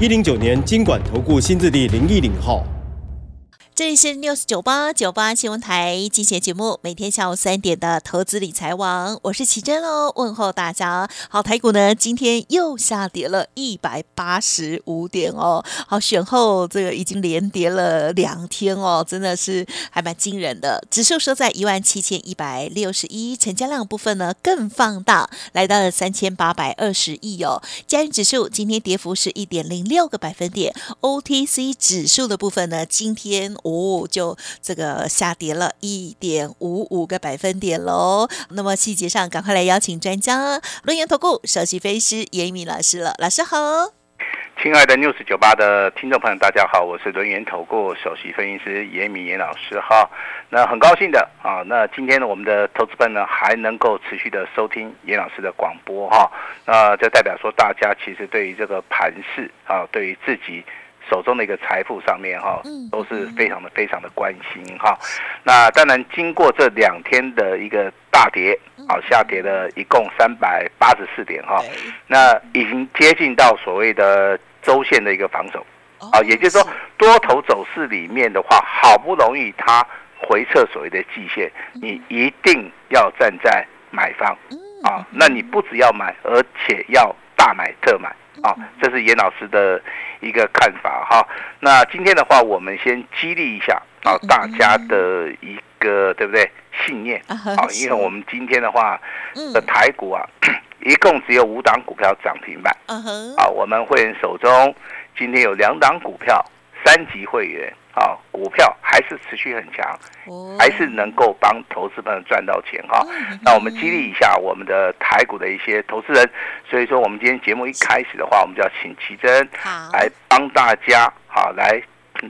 一零九年金管投顾新字第零一零号。这里是 News 九八九八新闻台精选节目，每天下午三点的投资理财网，我是奇珍哦，问候大家。好，台股呢今天又下跌了一百八十五点哦。好，选后这个已经连跌了两天哦，真的是还蛮惊人的。指数收在一万七千一百六十一，成交量部分呢更放大，来到了三千八百二十亿哦。加元指数今天跌幅是一点零六个百分点，OTC 指数的部分呢今天。哦，就这个下跌了一点五五个百分点喽。那么细节上，赶快来邀请专家，轮研投顾首席分析师严敏老师了。老师好，亲爱的 news 九八的听众朋友，大家好，我是轮研投顾首席分析师严敏严老师哈。那很高兴的啊，那今天呢，我们的投资班呢还能够持续的收听严老师的广播哈。那这代表说，大家其实对于这个盘势啊，对于自己。手中的一个财富上面哈，都是非常的非常的关心哈。那当然，经过这两天的一个大跌，啊，下跌了一共三百八十四点哈。那已经接近到所谓的周线的一个防守，啊，也就是说，多头走势里面的话，好不容易它回撤所谓的季线，你一定要站在买方啊。那你不只要买，而且要大买特买。啊，这是严老师的一个看法哈。那今天的话，我们先激励一下啊，大家的一个对不对信念啊？因为我们今天的话的台股啊，一共只有五档股票涨停板。啊，我们会员手中今天有两档股票，三级会员。啊，股票还是持续很强，还是能够帮投资朋友赚到钱哈。那我们激励一下我们的台股的一些投资人，所以说我们今天节目一开始的话，我们就要请奇珍来帮大家好来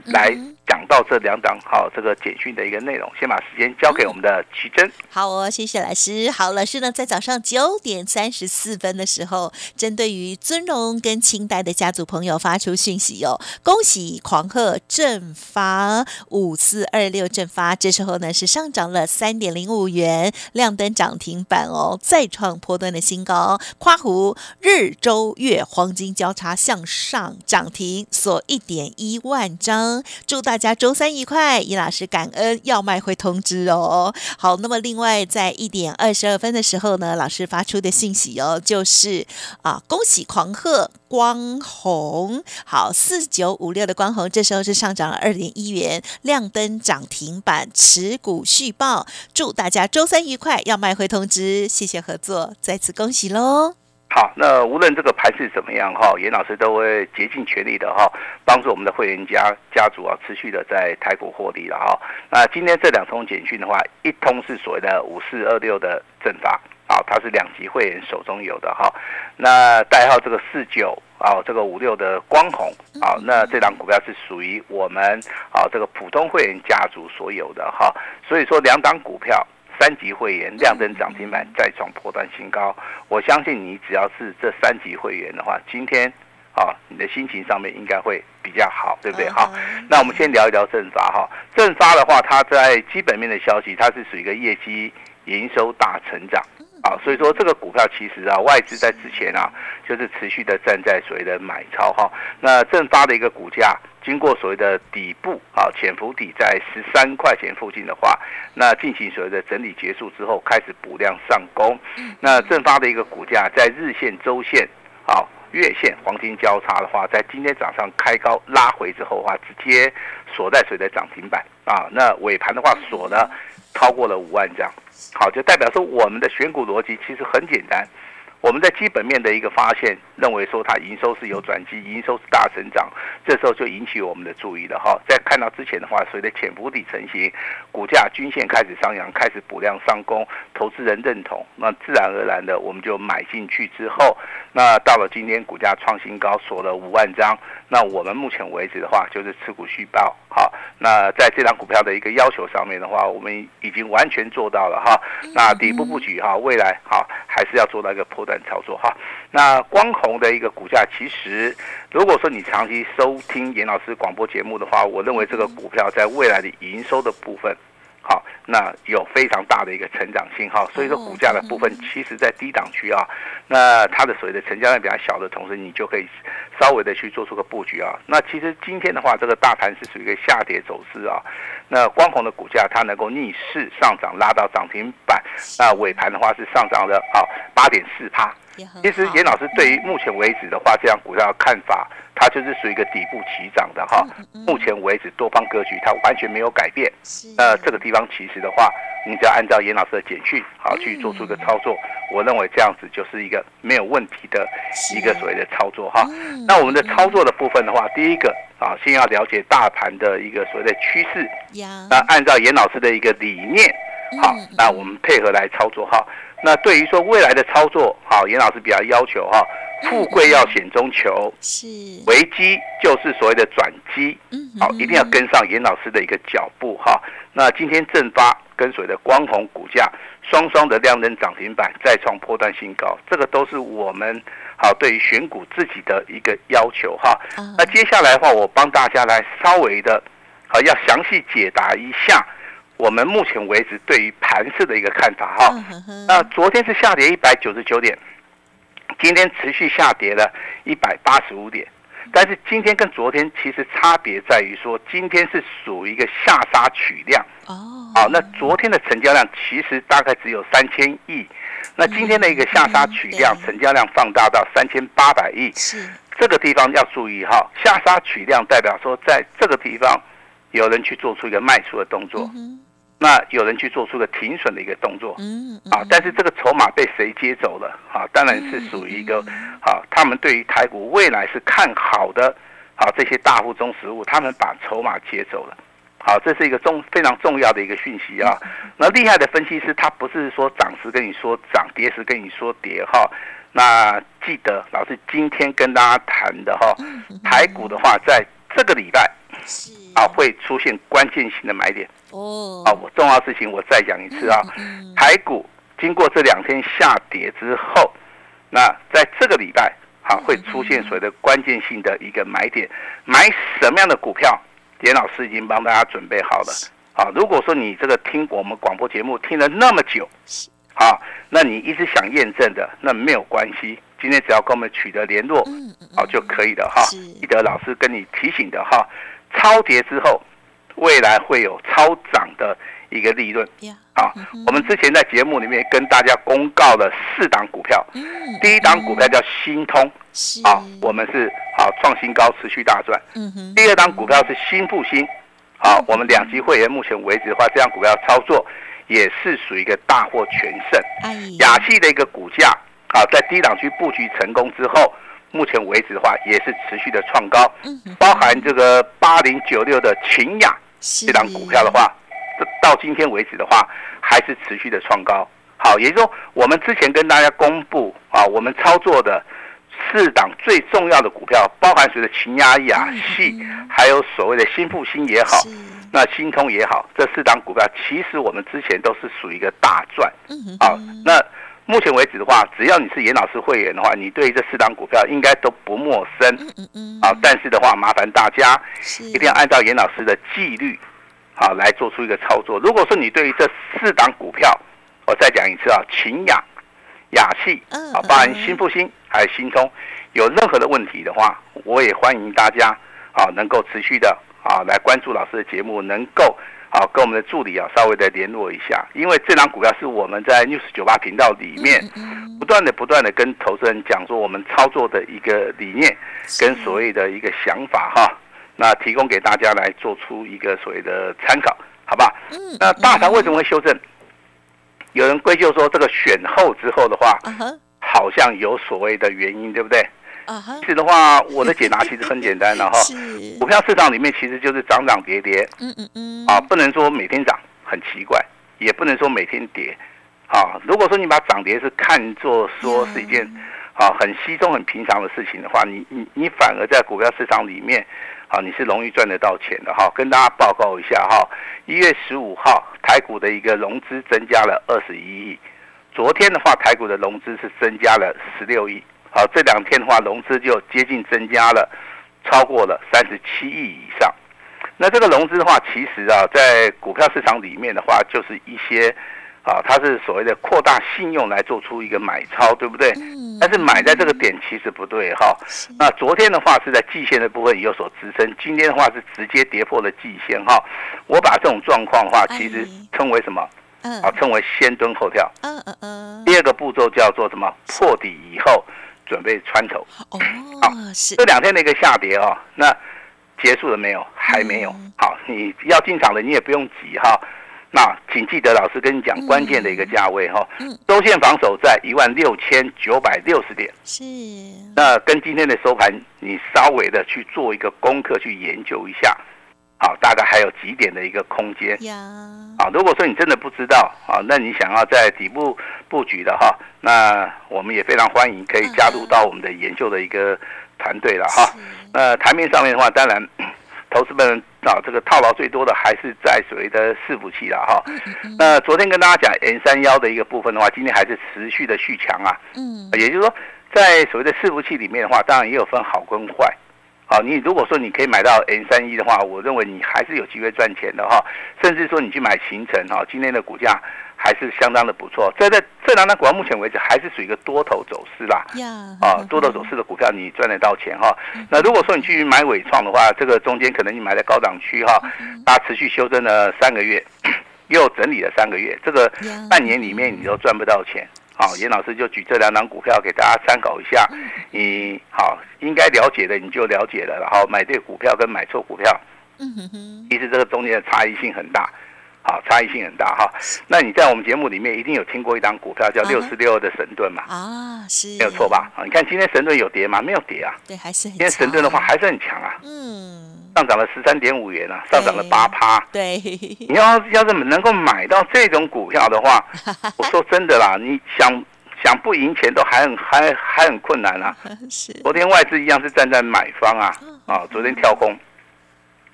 来。讲到这两档好，这个简讯的一个内容，先把时间交给我们的奇珍。好哦，谢谢老师。好，老师呢在早上九点三十四分的时候，针对于尊荣跟清代的家族朋友发出讯息哦，恭喜狂贺正发五四二六正发，这时候呢是上涨了三点零五元，亮灯涨停板哦，再创波段的新高。夸胡日周月黄金交叉向上涨停，锁一点一万张，祝大家。家周三愉快，尹老师感恩要卖会通知哦。好，那么另外在一点二十二分的时候呢，老师发出的信息哦，就是啊，恭喜狂贺光红，好四九五六的光红，这时候是上涨了二点一元，亮灯涨停板，持股续报，祝大家周三愉快，要卖会通知，谢谢合作，再次恭喜喽。好，那无论这个盘是怎么样哈，严老师都会竭尽全力的哈，帮助我们的会员家家族啊，持续的在台股获利了哈。那今天这两通简讯的话，一通是所谓的五四二六的正法啊，它是两级会员手中有的哈。那代号这个四九啊，这个五六的光红啊，那这档股票是属于我们啊这个普通会员家族所有的哈。所以说两档股票。三级会员亮灯涨停板再创破断新高，我相信你只要是这三级会员的话，今天啊，你的心情上面应该会比较好，对不对？好，那我们先聊一聊正发哈。正发的话，它在基本面的消息，它是属于一个业绩营收大成长啊，所以说这个股票其实啊，外资在之前啊，就是持续的站在所谓的买超哈。那正发的一个股价。经过所谓的底部啊，潜伏底在十三块钱附近的话，那进行所谓的整理结束之后，开始补量上攻。那正发的一个股价在日线、周线、啊月线黄金交叉的话，在今天早上开高拉回之后的话，直接锁在谁的涨停板啊？那尾盘的话锁呢超过了五万张，好，就代表说我们的选股逻辑其实很简单。我们在基本面的一个发现，认为说它营收是有转机，营收是大成长，这时候就引起我们的注意了哈。在看到之前的话，随着潜伏底成型，股价均线开始上扬，开始补量上攻，投资人认同，那自然而然的我们就买进去之后，那到了今天股价创新高，锁了五万张。那我们目前为止的话，就是持股续报。好，那在这张股票的一个要求上面的话，我们已经完全做到了哈。那底部布局哈，未来哈还是要做到一个破断操作哈。那光红的一个股价，其实如果说你长期收听严老师广播节目的话，我认为这个股票在未来的营收的部分。好，那有非常大的一个成长性哈，所以说股价的部分，其实在低档区啊，那它的所谓的成交量比较小的同时，你就可以稍微的去做出个布局啊。那其实今天的话，这个大盘是属于一个下跌走势啊，那光红的股价它能够逆势上涨，拉到涨停板，那尾盘的话是上涨了啊八点四趴。其实严老师对于目前为止的话，这样股票的看法，它就是属于一个底部起涨的哈。目前为止多方格局它完全没有改变。那这个地方其实的话，你只要按照严老师的简讯好去做出一个操作，我认为这样子就是一个没有问题的一个所谓的操作哈。那我们的操作的部分的话，第一个啊，先要了解大盘的一个所谓的趋势。那按照严老师的一个理念，好，那我们配合来操作哈。那对于说未来的操作，好，严老师比较要求哈，富贵要险中求，是危机就是所谓的转机，嗯，好，一定要跟上严老师的一个脚步哈。那今天正发跟随的光红股价双双的量能涨停板再创破断新高，这个都是我们好对于选股自己的一个要求哈。那接下来的话，我帮大家来稍微的，好，要详细解答一下。我们目前为止对于盘市的一个看法哈，那昨天是下跌一百九十九点，今天持续下跌了一百八十五点，但是今天跟昨天其实差别在于说，今天是属于一个下杀取量。哦，好，那昨天的成交量其实大概只有三千亿，那今天的一个下杀取量成交量放大到三千八百亿，是。这个地方要注意哈，下杀取量代表说在这个地方有人去做出一个卖出的动作。那有人去做出个停损的一个动作，嗯，啊，但是这个筹码被谁接走了？啊，当然是属于一个，啊，他们对于台股未来是看好的，啊，这些大户中实物，他们把筹码接走了，好，这是一个重非常重要的一个讯息啊。那厉害的分析师，他不是说涨时跟你说涨，跌时跟你说跌，哈。那记得老师今天跟大家谈的哈，台股的话，在这个礼拜啊会出现关键性的买点。哦，啊，我重要事情我再讲一次啊，台股经过这两天下跌之后，那在这个礼拜啊会出现所谓的关键性的一个买点，买什么样的股票？严老师已经帮大家准备好了。啊，如果说你这个听我们广播节目听了那么久，啊，那你一直想验证的，那没有关系，今天只要跟我们取得联络，好就可以了哈。记得老师跟你提醒的哈，超跌之后。未来会有超涨的一个利润，啊，我们之前在节目里面跟大家公告了四档股票，第一档股票叫新通，啊，我们是好创新高，持续大赚。第二档股票是新复兴，啊，我们两级会员目前为止的话，这样股票操作也是属于一个大获全胜。雅气的一个股价，啊，在低档区布局成功之后。目前为止的话，也是持续的创高，包含这个八零九六的秦雅这档股票的话，到今天为止的话，还是持续的创高。好，也就是说，我们之前跟大家公布啊，我们操作的四档最重要的股票，包含随着秦雅、雅系，还有所谓的新复兴也好，那新通也好，这四档股票其实我们之前都是属于一个大赚。好，那。目前为止的话，只要你是严老师会员的话，你对这四档股票应该都不陌生。嗯嗯啊，但是的话，麻烦大家一定要按照严老师的纪律，好来做出一个操作。如果说你对于这四档股票，我再讲一次啊，秦雅、雅气，啊，包含新复兴还有新通，有任何的问题的话，我也欢迎大家啊能够持续的啊来关注老师的节目，能够。好，跟我们的助理啊稍微的联络一下，因为这张股票是我们在 News 九八频道里面不断的、不断的跟投资人讲说我们操作的一个理念跟所谓的一个想法哈，那提供给大家来做出一个所谓的参考，好吧？那大盘为什么会修正？有人归咎说这个选后之后的话，好像有所谓的原因，对不对？啊其，实的话，我的解答其实很简单的哈。股票市场里面其实就是涨涨跌跌。嗯嗯嗯，啊，不能说每天涨很奇怪，也不能说每天跌。啊。如果说你把涨跌是看作说是一件啊很稀松很平常的事情的话，你你你反而在股票市场里面啊你是容易赚得到钱的哈。跟大家报告一下哈，一月十五号台股的一个融资增加了二十一亿，昨天的话台股的融资是增加了十六亿，好这两天的话融资就接近增加了超过了三十七亿以上。那这个融资的话，其实啊，在股票市场里面的话，就是一些啊，它是所谓的扩大信用来做出一个买超，对不对？嗯但是买在这个点其实不对哈。是那昨天的话是在季线的部分有所支撑，今天的话是直接跌破了季线哈。我把这种状况的话，其实哎称为什么？嗯啊，称为先蹲后跳。嗯嗯嗯，第二个步骤叫做什么？破底以后准备穿头。哦，是这两天的一个下跌哦，那结束了没有？还没有嗯。好，你要进场的你也不用急哈。那请记得老师跟你讲关键的一个价位哈嗯，周线防守在一万六千九百六十点。是，那跟今天的收盘，你稍微的去做一个功课，去研究一下，好，大概还有几点的一个空间。啊，如果说你真的不知道啊，那你想要在底部布局的哈，那我们也非常欢迎可以加入到我们的研究的一个团队了哈。是那台面上面的话，当然，投资们啊，这个套牢最多的还是在所谓的伺服器了哈。那昨天跟大家讲 N 三幺的一个部分的话，今天还是持续的续强啊。嗯，也就是说，在所谓的伺服器里面的话，当然也有分好跟坏。好，你如果说你可以买到 N 三一的话，我认为你还是有机会赚钱的哈。甚至说你去买行程哈，今天的股价还是相当的不错。在这这两档股票目前为止还是属于一个多头走势啦。呀，啊，多头走势的股票你赚得到钱哈。那如果说你去买伟创的话，这个中间可能你买在高档区哈，它持续修正了三个月，又整理了三个月，这个半年里面你都赚不到钱。好，严老师就举这两档股票给大家参考一下，你好应该了解的你就了解了，然后买对股票跟买错股票，嗯哼哼，其实这个中间的差异性很大。好，差异性很大哈。那你在我们节目里面一定有听过一档股票叫六四六二的神盾嘛？啊，是没有错？吧？啊，你看今天神盾有跌吗？没有跌啊。对，还是很今天神盾的话强还是很强啊，嗯，上涨了十三点五元啊，上涨了八趴。对，你要要是能够买到这种股票的话，我说真的啦，你想想不赢钱都还很还还很困难啊。是，昨天外资一样是站在买方啊，啊，昨天跳空，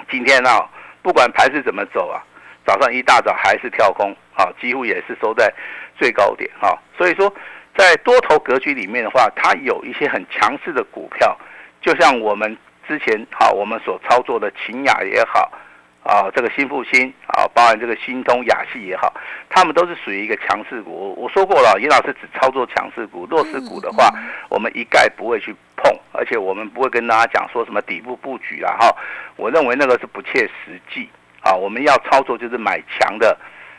今天啊，不管盘是怎么走啊，早上一大早还是跳空，啊，几乎也是收在最高点啊。所以说，在多头格局里面的话，它有一些很强势的股票，就像我们之前啊，我们所操作的秦雅也好。啊，这个新复兴啊，包含这个新通、雅系也好，他们都是属于一个强势股。我我说过了，严老师只操作强势股，弱势股的话，我们一概不会去碰，而且我们不会跟大家讲说什么底部布局啊哈。我认为那个是不切实际啊。我们要操作就是买强的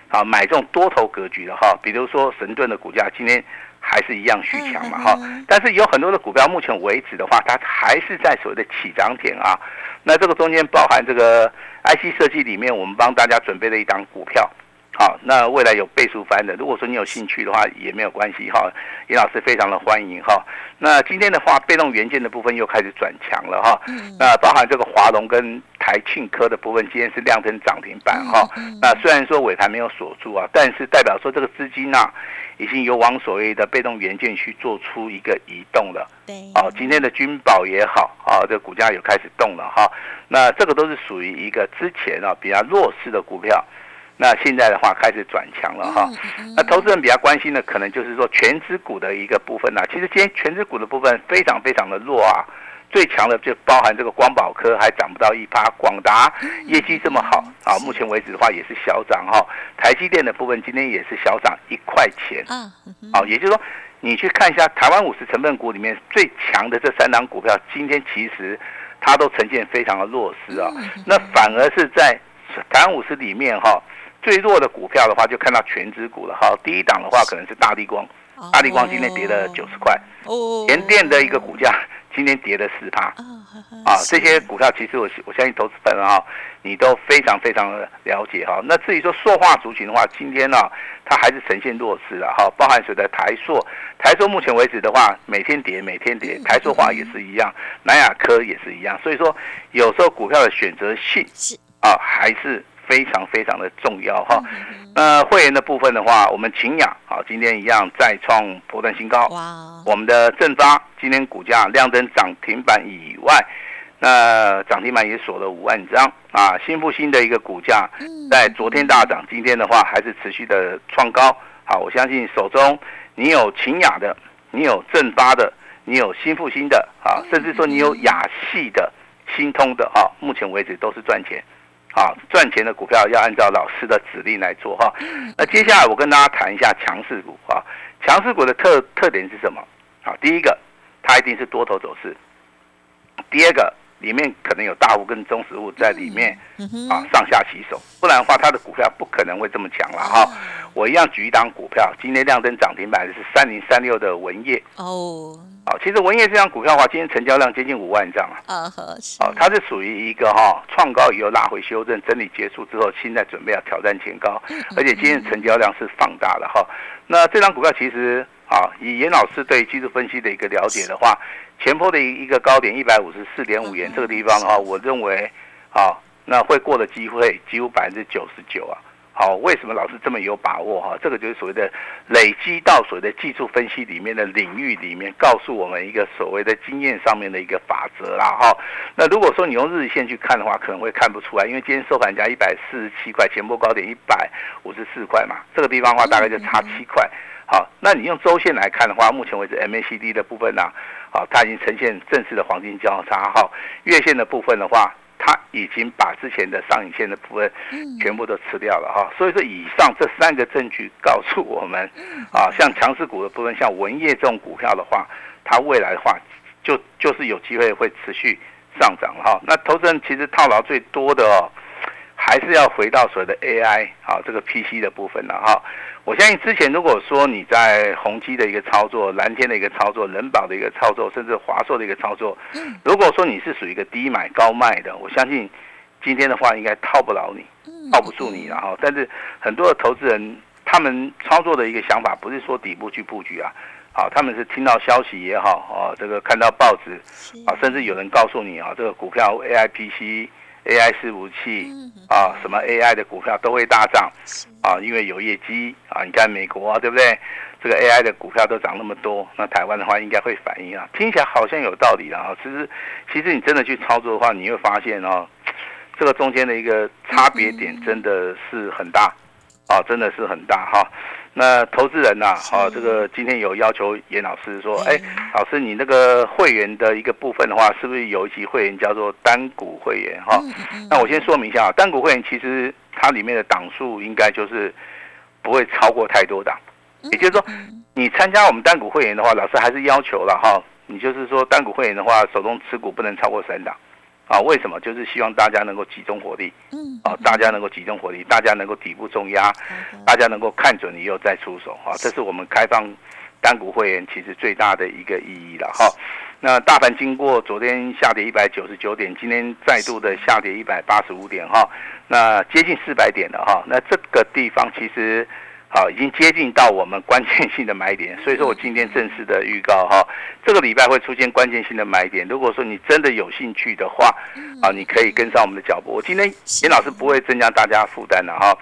啊，买这种多头格局的哈。比如说神盾的股价今天还是一样续强嘛哈，但是有很多的股票目前为止的话，它还是在所谓的起涨点啊。那这个中间包含这个 IC 设计里面，我们帮大家准备了一档股票，好，那未来有倍数翻的，如果说你有兴趣的话，也没有关系哈，严老师非常的欢迎哈。那今天的话，被动元件的部分又开始转强了哈，那包含这个华龙跟台庆科的部分，今天是亮灯涨停板哈。那虽然说尾盘没有锁住啊，但是代表说这个资金呐、已经有往所谓的被动元件去做出一个移动了。对，哦，今天的君宝也好，啊，这个股价有开始动了哈。那这个都是属于一个之前啊比较弱势的股票，那现在的话开始转强了哈。那投资人比较关心的，可能就是说全资股的一个部分呐、其实今天全资股的部分非常非常的弱啊，最强的就包含这个光宝科还涨不到一趴，广达业绩这么好啊，目前为止的话也是小涨哈。台积电的部分今天也是小涨一块钱。啊，也就是说，你去看一下台湾五十成分股里面最强的这三档股票，今天其实它都呈现非常的弱势啊。那反而是在台湾五十里面哈、最弱的股票的话，就看到全指股了哈。第一档的话可能是大力光，大力光今天跌了九十块，哦，联电的一个股价今天跌了十趴。啊，这些股票其实我我相信投资朋友哈，你都非常非常的了解哈。那至于说塑化族群的话，今天呢、它还是呈现弱势了哈，包含谁的台塑，台塑目前为止的话，每天跌每天跌，台塑化也是一样，南亚科也是一样，所以说有时候股票的选择性是。啊还是非常非常的重要哈。那会员的部分的话，我们秦雅好今天一样再创波段新高，哇，我们的正发今天股价亮灯涨停板以外，那涨停板也锁了五万张啊。新复兴的一个股价嗯在昨天大涨，今天的话还是持续的创高。好，我相信手中你有秦雅的，你有正发的，你有新复兴的啊，甚至说你有雅系的、新通的啊，目前为止都是赚钱。啊，赚钱的股票要按照老师的指令来做哈。那接下来我跟大家谈一下强势股啊，强势股的特特点是什么？好，第一个，它一定是多头走势；第二个，里面可能有大户跟中实户在里面啊上下其手，不然的话，它的股票不可能会这么强了哈。我一样举一档股票，今天亮灯涨停板的是三零三六的文业哦，啊。其实文业这张股票的话，今天成交量接近五万张啊。啊呵是哦，它是属于一个哈、创高以后拉回修正，整理结束之后，现在准备要挑战前高，而且今天成交量是放大了哈、那这张股票其实啊，以严老师对技术分析的一个了解的话，前坡的一一个高点一百五十四点五元这个地方的话，我认为啊，那会过的机会几乎百分之九十九啊。好，为什么老师这么有把握哈？这个就是所谓的累积到所谓的技术分析里面的领域里面，告诉我们一个所谓的经验上面的一个法则啦哈。那如果说你用日线去看的话，可能会看不出来，因为今天收盘价一百四十七块，前波高点一百五十四块嘛，这个地方的话大概就差七块。好，那你用周线来看的话，目前为止 MACD 的部分呢、好，它已经呈现正式的黄金交叉哈。月线的部分的话，它已经把之前的上影线的部分全部都吃掉了哈。所以说，以上这三个证据告诉我们，啊，像强势股的部分，像文业这种股票的话，它未来的话就就是有机会会持续上涨哈。那投资人其实套牢最多的哦，还是要回到所谓的 AI 啊这个 PC 的部分了哈。我相信之前如果说你在宏基的一个操作、蓝天的一个操作、人保的一个操作，甚至华硕的一个操作，如果说你是属于一个低买高卖的，我相信今天的话应该套不牢你，套不住你了哈。但是很多的投资人他们操作的一个想法不是说底部去布局啊，啊，他们是听到消息也好，哦，这个看到报纸啊，甚至有人告诉你啊，这个股票 AI PC、AI 伺服器啊，什么 AI 的股票都会大涨啊，因为有业绩啊。你看美国啊，对不对？这个 AI 的股票都涨那么多，那台湾的话应该会反应啊。听起来好像有道理了啊。其实，其实你真的去操作的话，你会发现哦，这个中间的一个差别点真的是很大啊，真的是很大哈。那投资人呐、啊，这个今天有要求严老师说，哎，老师你那个会员的一个部分的话，是不是有一级会员叫做单股会员哈？那我先说明一下啊，单股会员其实它里面的档数应该就是不会超过太多档，也就是说，你参加我们单股会员的话，老师还是要求了哈，你就是说单股会员的话，手中持股不能超过三档。啊，为什么？就是希望大家能够集中火力，嗯，啊，大家能够集中火力，大家能够底部重压，大家能够看准以后再出手啊，这是我们开放单股会员其实最大的一个意义了哈。那大盘经过昨天下跌一百九十九点，今天再度的下跌一百八十五点哈，那接近四百点了哈。那这个地方其实。好，已经接近到我们关键性的买点，所以说我今天正式的预告哈，这个礼拜会出现关键性的买点。如果说你真的有兴趣的话，啊，你可以跟上我们的脚步。我今天严老师不会增加大家负担的哈，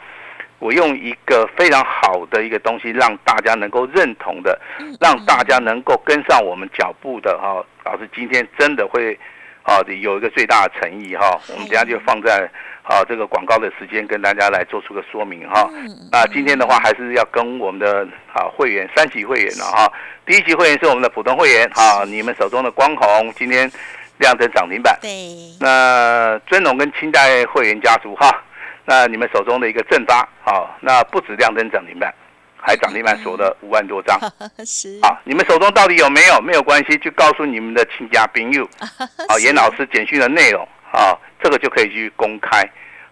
我用一个非常好的一个东西，让大家能够认同的，让大家能够跟上我们脚步的哈。老师今天真的会啊有一个最大的诚意哈，我们等下就放在。啊，这个广告的时间跟大家来做出个说明哈。那今天的话，还是要跟我们的啊会员三级会员了哈。第一级会员是我们的普通会员啊，你们手中的光红今天亮灯涨停板。对。那尊龙跟清代会员家族哈，那你们手中的一个正发啊，那不止亮灯涨停板，还涨停板锁了五万多张。是。啊，你们手中到底有没有？没有关系，就告诉你们的亲家朋友。啊，严老师简讯的内容啊，这个就可以去公开。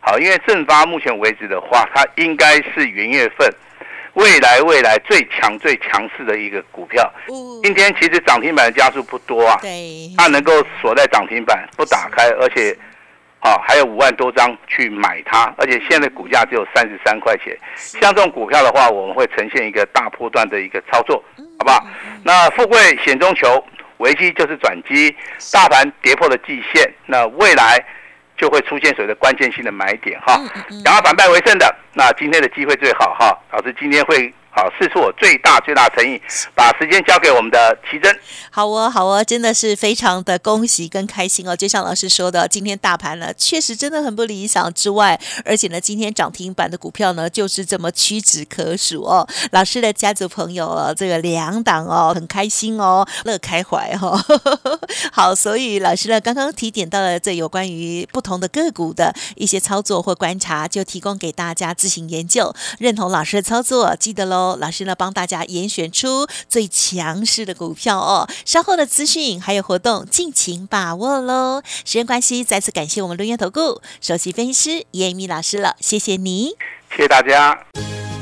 好，因为正发目前为止的话，它应该是元月份未来未来最强最强势的一个股票。哦今天其实涨停板的家数不多啊，对，它能够锁在涨停板不打开，而且啊还有五万多张去买它，而且现在股价只有三十三块钱。像这种股票的话，我们会呈现一个大波段的一个操作，好不好？那富贵险中求，危机就是转机，大盘跌破了季线，那未来就会出现所谓的关键性的买点哈。想要反败为胜的，那今天的机会最好哈。老师今天会好试出我最大最大诚意，把时间交给我们的奇珍。好哦，好哦，真的是非常的恭喜跟开心哦！就像老师说的，今天大盘呢确实真的很不理想之外，而且呢，今天涨停板的股票呢就是这么屈指可数哦。老师的家族朋友哦，这个两档哦，很开心哦，乐开怀哦。好，所以老师呢刚刚提点到了这有关于不同的个股的一些操作或观察，就提供给大家自行研究。认同老师的操作，记得喽，老师呢帮大家严选出最强势的股票哦。稍后的资讯还有活动，尽情把握喽。时间关系，再次感谢我们录音投顾首席分析师叶米老师了，谢谢你。谢谢大家。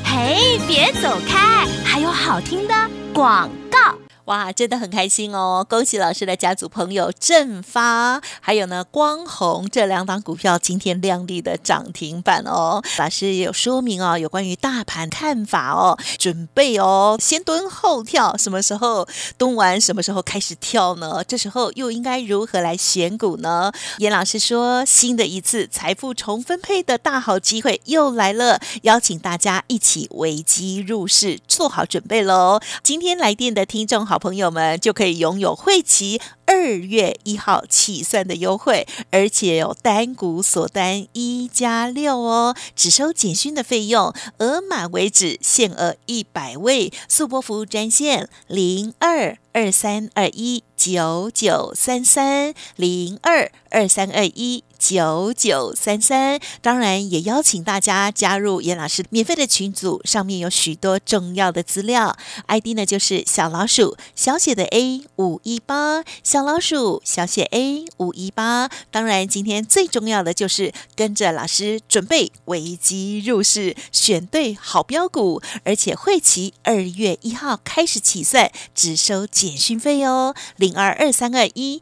嘿，别走开，还有好听的广告。哇，真的很开心哦！恭喜老师的家族朋友正发，还有呢光弘这两档股票今天亮丽的涨停板哦。老师也有说明哦，有关于大盘看法哦，准备哦，先蹲后跳，什么时候蹲完，什么时候开始跳呢？这时候又应该如何来选股呢？严老师说，新的一次财富重分配的大好机会又来了，邀请大家一起危机入市，做好准备喽！今天来电的听众好朋友们就可以拥有汇齐二月一号起算的优惠，而且有单股锁单一加六哦，只收简讯的费用，额满为止，限额一百位，速播服务专线零二二三二一九九三三零二二三二一。九九三三，当然也邀请大家加入严老师免费的群组，上面有许多重要的资料，ID 呢就是小老鼠小写的 A 五一八，小老鼠小写 A 五一八。当然，今天最重要的就是跟着老师准备危机入市，选对好标股，而且会期二月一号开始起算，只收简讯费哦，零二二三二一